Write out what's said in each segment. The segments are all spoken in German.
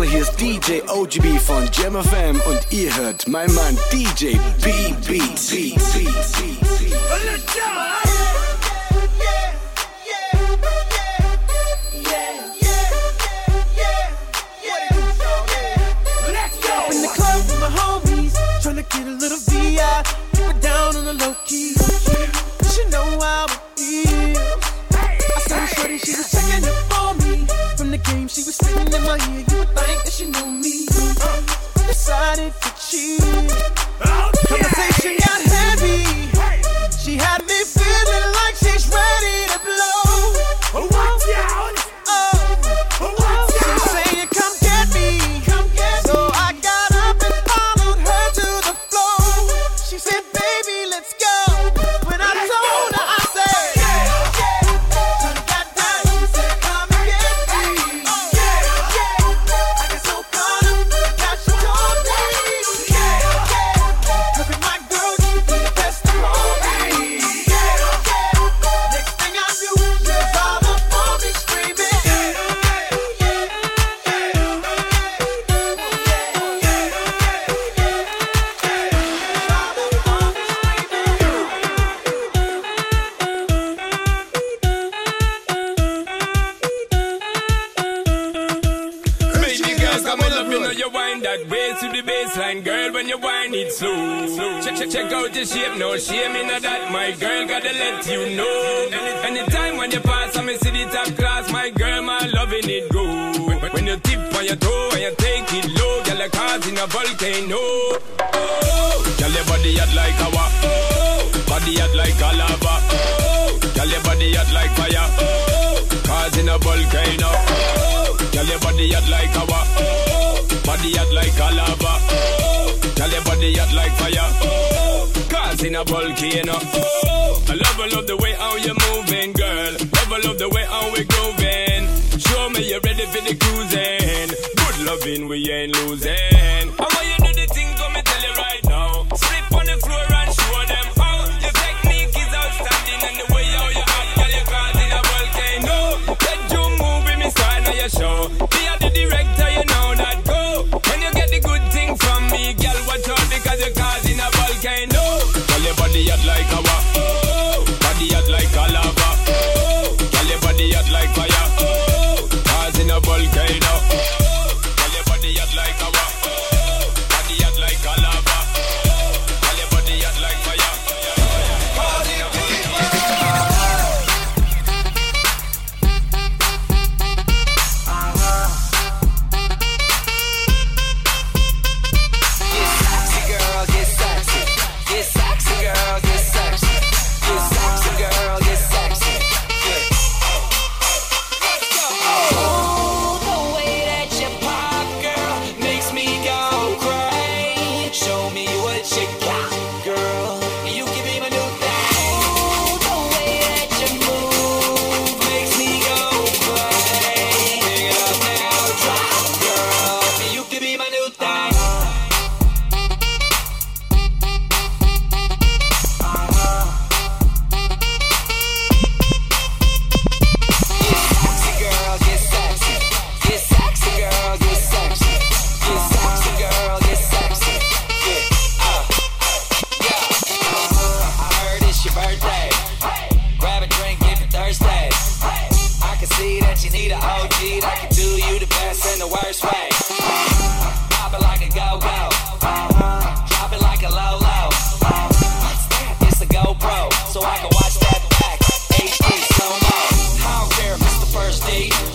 Circle, hier ist DJ OGB von Jam FM und ihr hört mein Mann DJ BB. Let's! In the club with my homies, trying to get a little down on the low key. She know how it feels. I she was me. From the game, she was sitting in my ear think that she knew me. Uh, decided to cheat. Oh. Conversation wine it slow. Check, check, check out the shape, no shame in that. My girl gotta let you know. Anytime when you pass, I me see the top class. My girl, my loving it go. When you tip on your toe and you take it low, girl, like cars in a volcano. Girl, your body hot like lava. Oh, body hot like a lava. Girl, your body hot like fire. Oh, cars in a volcano. Girl, your body hot like lava. Oh, I love, I love the way how you're moving, girl. Love, I love the way how we're grooving. Show me you're ready for the cruising. Good loving, we ain't losing. How you do the thing, come and tell you right now. Slip on the floor Hey.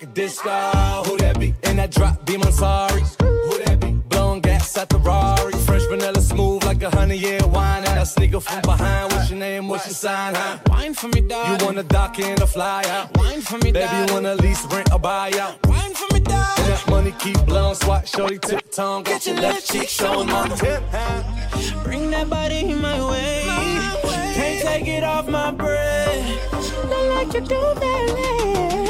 Like a disco. Who that be? In that drop, beam, I'm sorry. Who that be? Blowing gas at the Rari. Fresh vanilla smooth like a honey year wine. And a sneaker from behind. What's your name? What's your sign? Huh? Wine for me, darling. You wanna dock in or fly out? Wine for me, Baby, you wanna lease, rent, or buy out? Wine for me, And that money keep blowing, swat, shorty, tip tongue. Got your left cheek showing my tip. Bring that body in my way. Can't take it off my breath. Not like you do ballet.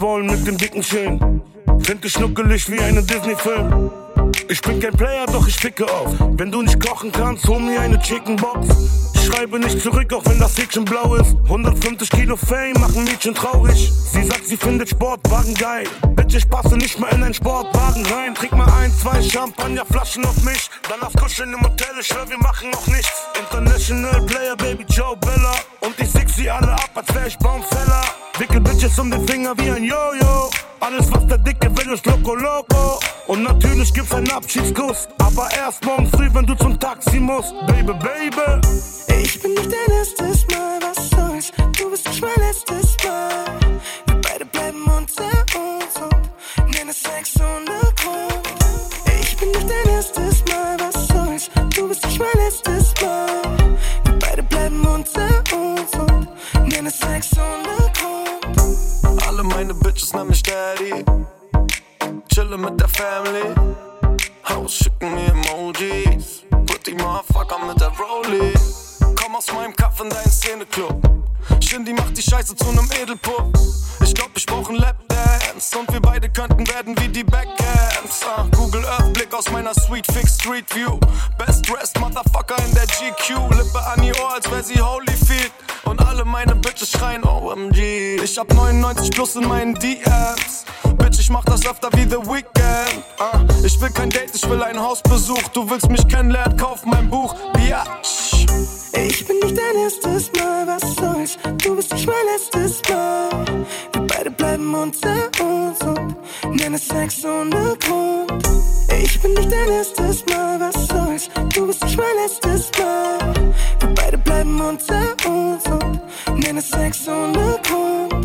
Wollen mit dem dicken Schön. Ich schnuckelig wie einen Disney-Film. Ich bin kein Player, doch ich ficke auf. Wenn du nicht kochen kannst, hol mir eine Chicken Box. Ich schreibe nicht zurück, auch wenn das Häkchen blau ist. 150 Kilo Fame machen Mädchen traurig. Sie sagt, sie findet Sportwagen geil. Bitch, ich passe nicht mehr in einen Sportwagen rein. Trink mal ein, zwei Champagnerflaschen auf mich. Danach kuscheln im Hotel, ich schwör, wir machen noch nichts. International Player, Baby Joe Bella. Und ich sick sie alle ab, als wär ich Baumfäller. Wickel Bitches um den Finger wie ein Jojo. Alles, was der Dicke will, ist Loco Loco. Und natürlich gibt's einen Abschiedskuss. Aber erst morgen früh, wenn du zum Taxi musst. Baby, Baby. Ich bin nicht dein erstes Mal, was soll's? Du bist nicht mein letztes Mal. Wir beide bleiben unter uns und nennen es Sex ohne Grund. Ich bin nicht dein erstes Mal, was soll's? Du bist nicht mein letztes Mal. Mamy szczęście 99 plus in meinen DMs. Bitch, ich mach das öfter wie The Weeknd. Ah, ich will kein Date, ich will einen Hausbesuch. Du willst mich kennenlernen, kauf mein Buch. Biatch. Ich bin nicht dein erstes Mal, was soll's? Du bist nicht mein letztes Mal. Wir beide bleiben unter uns und nennen es Sex ohne Grund. Ich bin nicht dein erstes Mal, was soll's? Du bist nicht mein letztes Mal. Wir beide bleiben unter uns und nennen es Sex ohne Grund.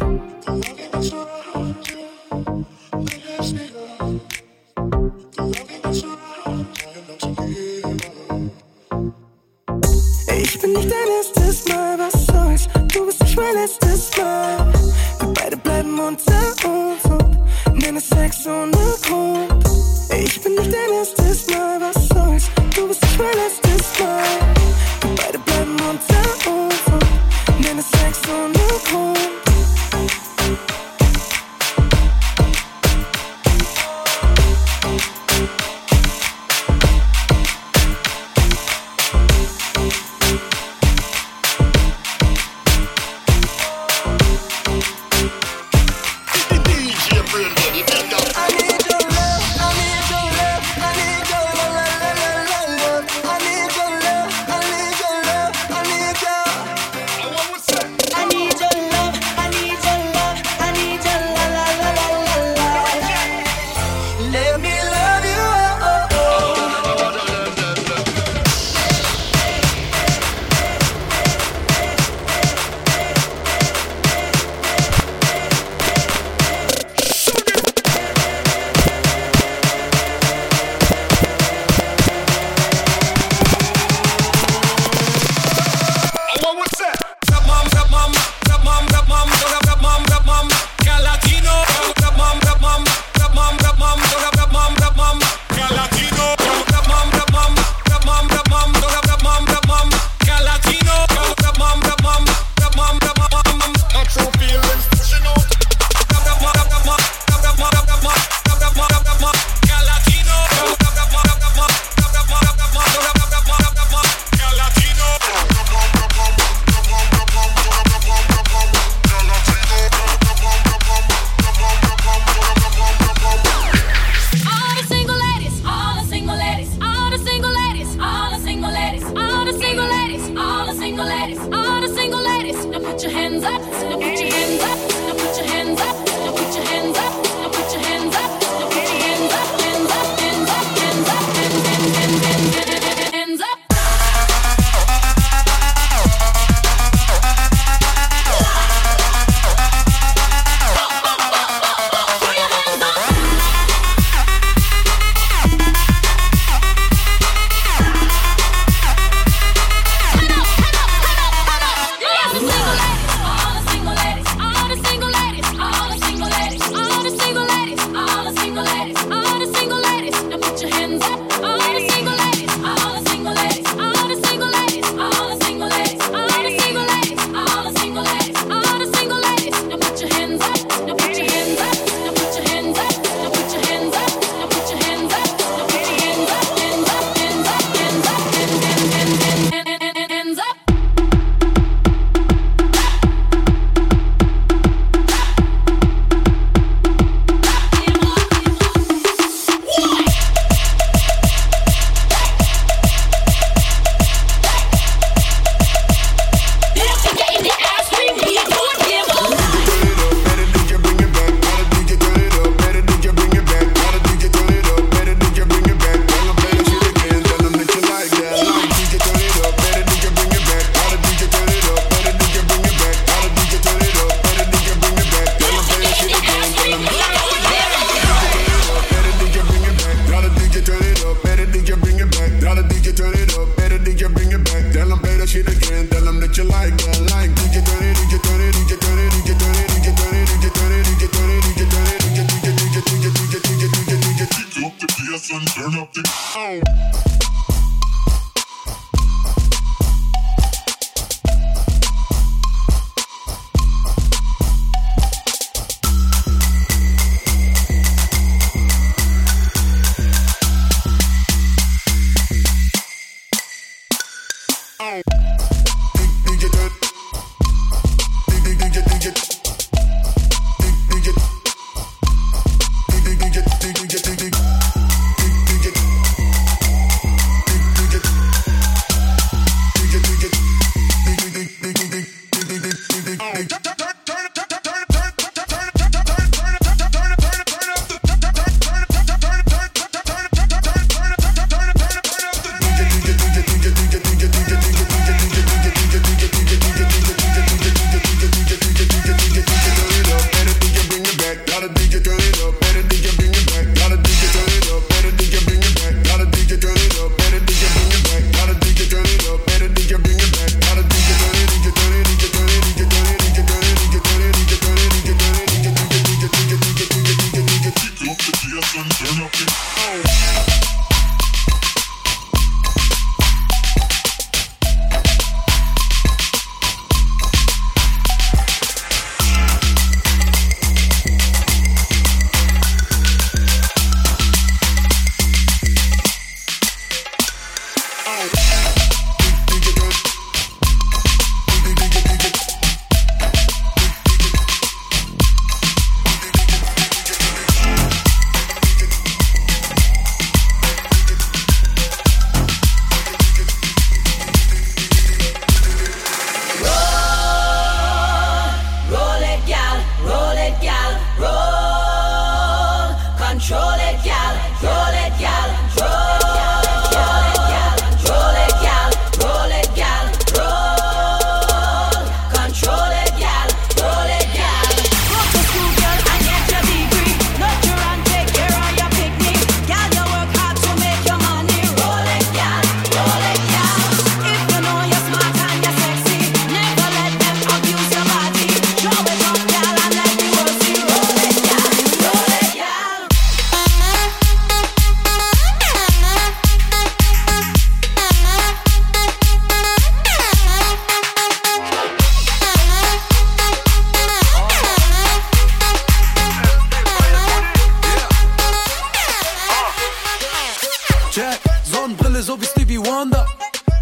check. Sonnenbrille so wie Stevie Wonder.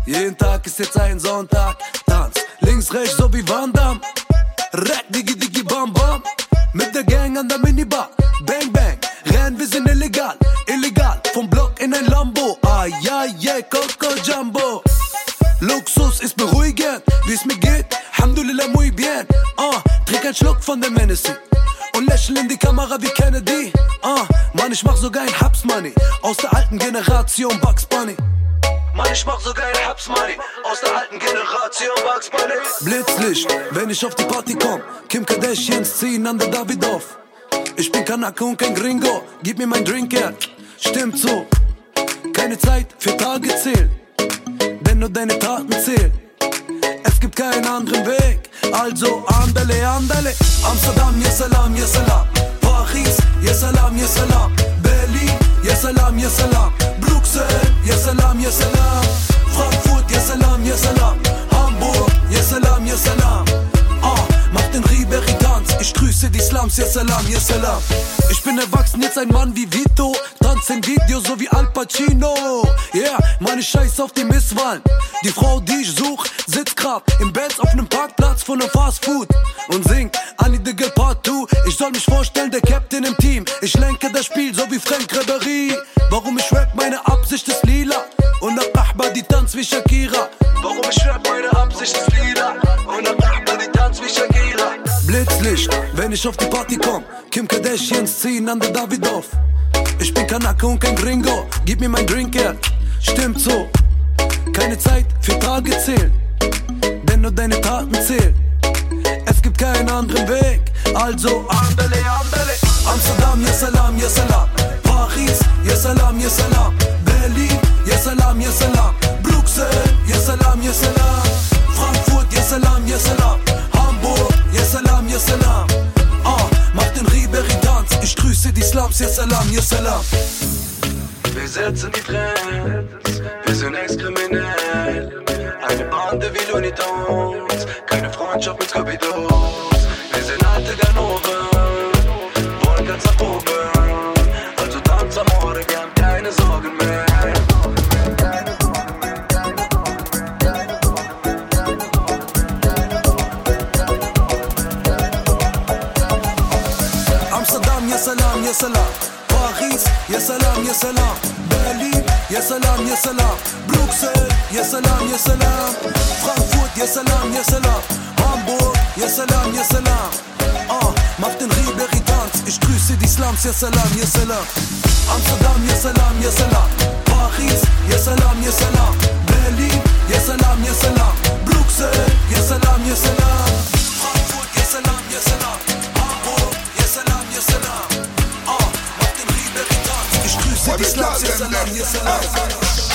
Jeden Tag ist jetzt ein Sonntag. Tanz links, rechts so wie sogar ein Haps Money. Aus der alten Generation Bugs Bunny. Blitzlicht, wenn ich auf die Party komm. Kim Kardashians ziehen an der Davidoff. Ich bin Kanake und kein Gringo. Gib mir mein Drink her. Stimmt so. Keine Zeit für Tage zählen. Denn nur deine Taten zählen. Es gibt keinen anderen Weg. Also andale, andale. Amsterdam, yes salam, yes salam. Paris, yes salam, yes salam. Berlin, yes salam, yes salam. Bruxelles, yes salam, yes salam. Sa fut, je selam, je selam. Hamburg, je selam, je selam. Den Ribéry Tanz. Ich grüße die Slums, yes salam, yes salam. Ich bin erwachsen, jetzt ein Mann wie Vito. Tanz im Video, so wie Al Pacino. Yeah, meine Scheiß auf die Misswahlen. Die Frau, die ich such, sitzt grad im Benz auf nem Parkplatz einem Fast Food. Und singt I need the girl part 2. Ich soll mich vorstellen, der Captain im Team. Ich lenke das Spiel, so wie Frank Ribery. Warum ich rap, meine Absicht ist lila. Und nach Ahba, die tanzt wie Shakira. Warum ich rap, meine Absicht ist lila. Und nach Ahba, die tanzt wie Shakira. Blitzlicht, wenn ich auf die Party komm. Kim Kardashians ziehen an der Davidoff. Ich bin Kanake und kein Gringo. Gib mir mein Drink her. Stimmt so. Keine Zeit für Tage zählen. Denn nur deine Taten zählen. Es gibt keinen anderen Weg. Also andale, andale. Amsterdam, yes salam, yes salam. Paris, yes salam, yes salam. Berlin, yes salam, yes salam. Bruxelles, yes salam, yes salam. Frankfurt, yes salam, yes salam. Yes salam, yes salam. Ah, mach den Ribéry Tanz. Ich grüße die Slums, yes salam, yes salam. Wir setzen die Trends, wir sind ex-kriminell. Eine Bande wie Looney Tunes, keine Freundschaft mit Scooby-Doo. Wir sind alte Ganoven, wollen ganz nach oben. Salam, yes salam. Paris, yes salam, yes salam. Berlin, yes salam, yes salam. Bruxelles, yes salam, yes salam. Frankfurt, yes salam, yes salam. Hamburg, yes salam, yes salam. Ah, mach den Ribéry Tanz. Ich grüße die Slums, yes salam, yes salam. Amsterdam, yes salam, yes salam. Paris, yes salam, yes salam. Berlin, yes salam, yes salam. Bruxelles, yes salam, yes salam. Body slaps in it's love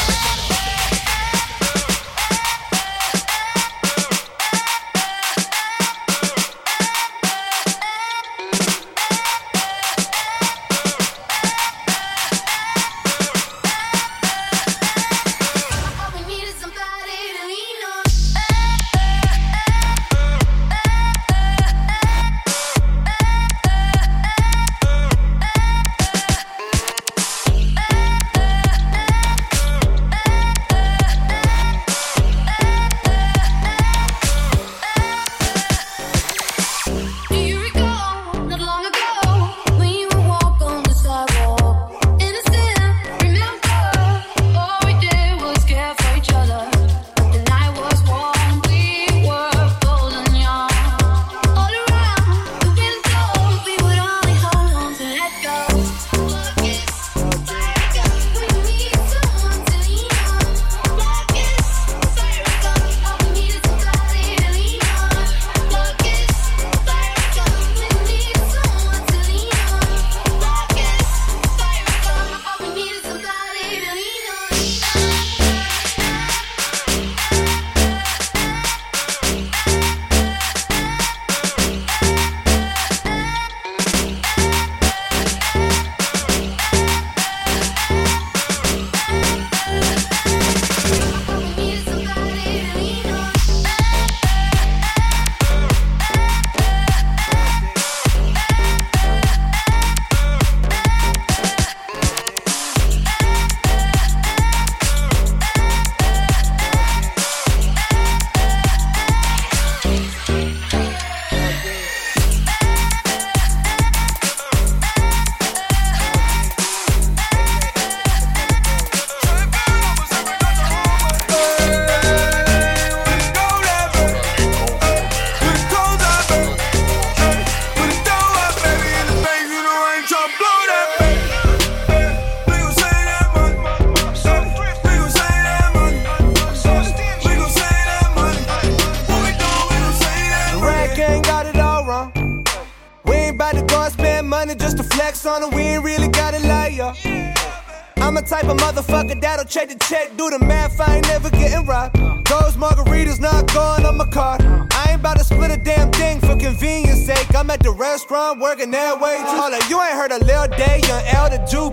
that'll check the check, do the math, I ain't never getting robbed. Those margaritas not going on my card. I ain't about to split a damn thing for convenience sake. I'm at the restaurant working that way. Hold you ain't heard a Lil Day, young L, the Jew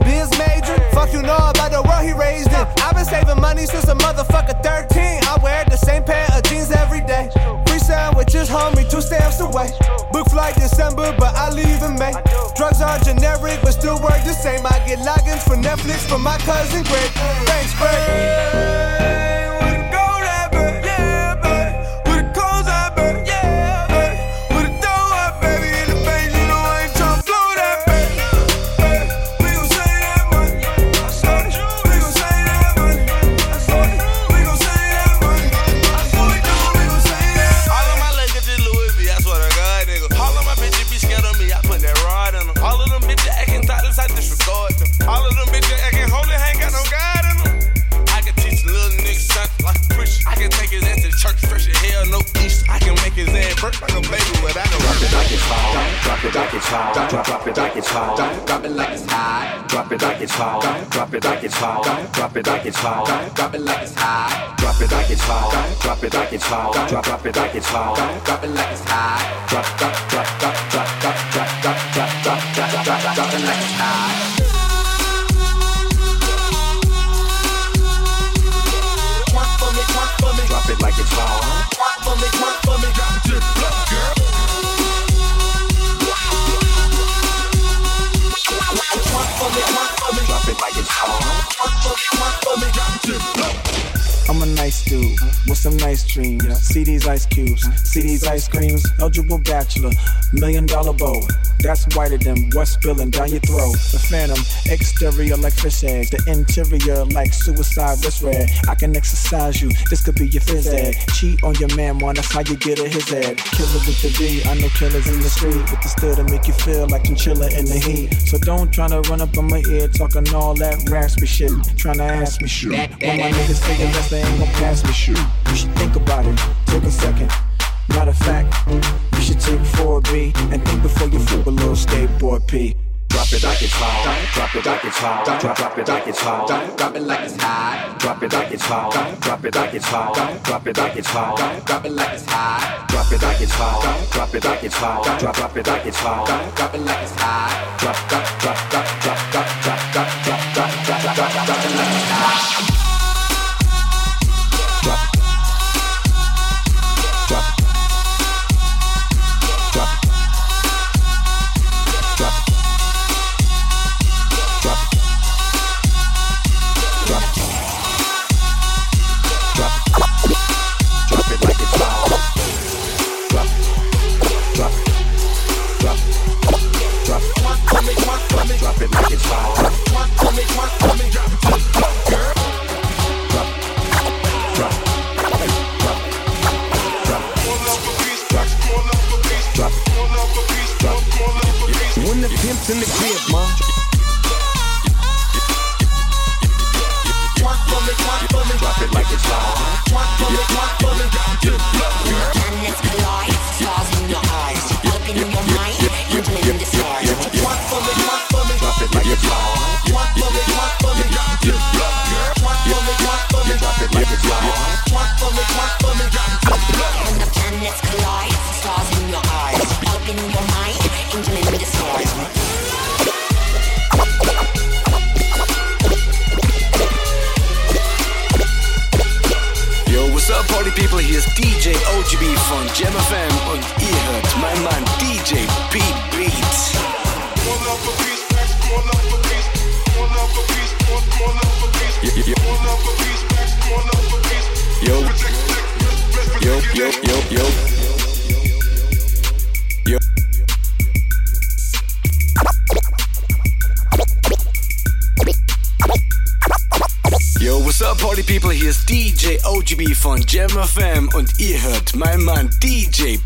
two stamps away. Book flight December, but I leave in May. Drugs are generic, but still work the same. I get logins for Netflix from my cousin Greg. Thanks, Greg. It like it's hot. Drop it like it's hot. Drop it like it's hot. Drop it like it's hot. Drop it like it's hot. Drop it like it's hot. Drop drop it like it's hot. Drop it like it's hot. Drop drop drop drop drop drop drop drop drop drop drop drop drop it like it's hot. Drop it like it's hot. Drop it like it's hot. for me, work for me, drop it like it's hot. One, for me, work for me, drop it. I'm a nice dude with some nice dreams. See these ice cubes, see these ice creams. Eligible bachelor, million dollar bow. That's whiter than what's spilling down your throat. The phantom, exterior like fish eggs. The interior like suicide wrist red. I can exercise you, this could be your phys ed. Cheat on your man, man, that's how you get a his ed. Killer with the B, I know killers in the street. With the still to make you feel like chinchilla in the heat. So don't try to run up on my ear talking all that raspy shit. Trying to ask me shit. When my niggas say unless they ain't gonna pass me shit. You should think about it, take a second. Matter of fact, you should take 4B and think before you flip a little skateboard P. Drop it like it's hot. Drop it like it's hot. Drop drop it like it's hot. Drop it like it's hot. Drop it like it's hot. Drop it like it's hot. Drop it like it's hot. Drop it like it's hot. Drop it like it's hot. Drop it like it's hot. Drop drop it like it's hot. Drop it like it's hot. Drop drop drop drop drop drop drop drop drop drop drop drop drop it like it's hot. GB van Gemma OGB von Jam FM und ihr hört mein Mann DJ.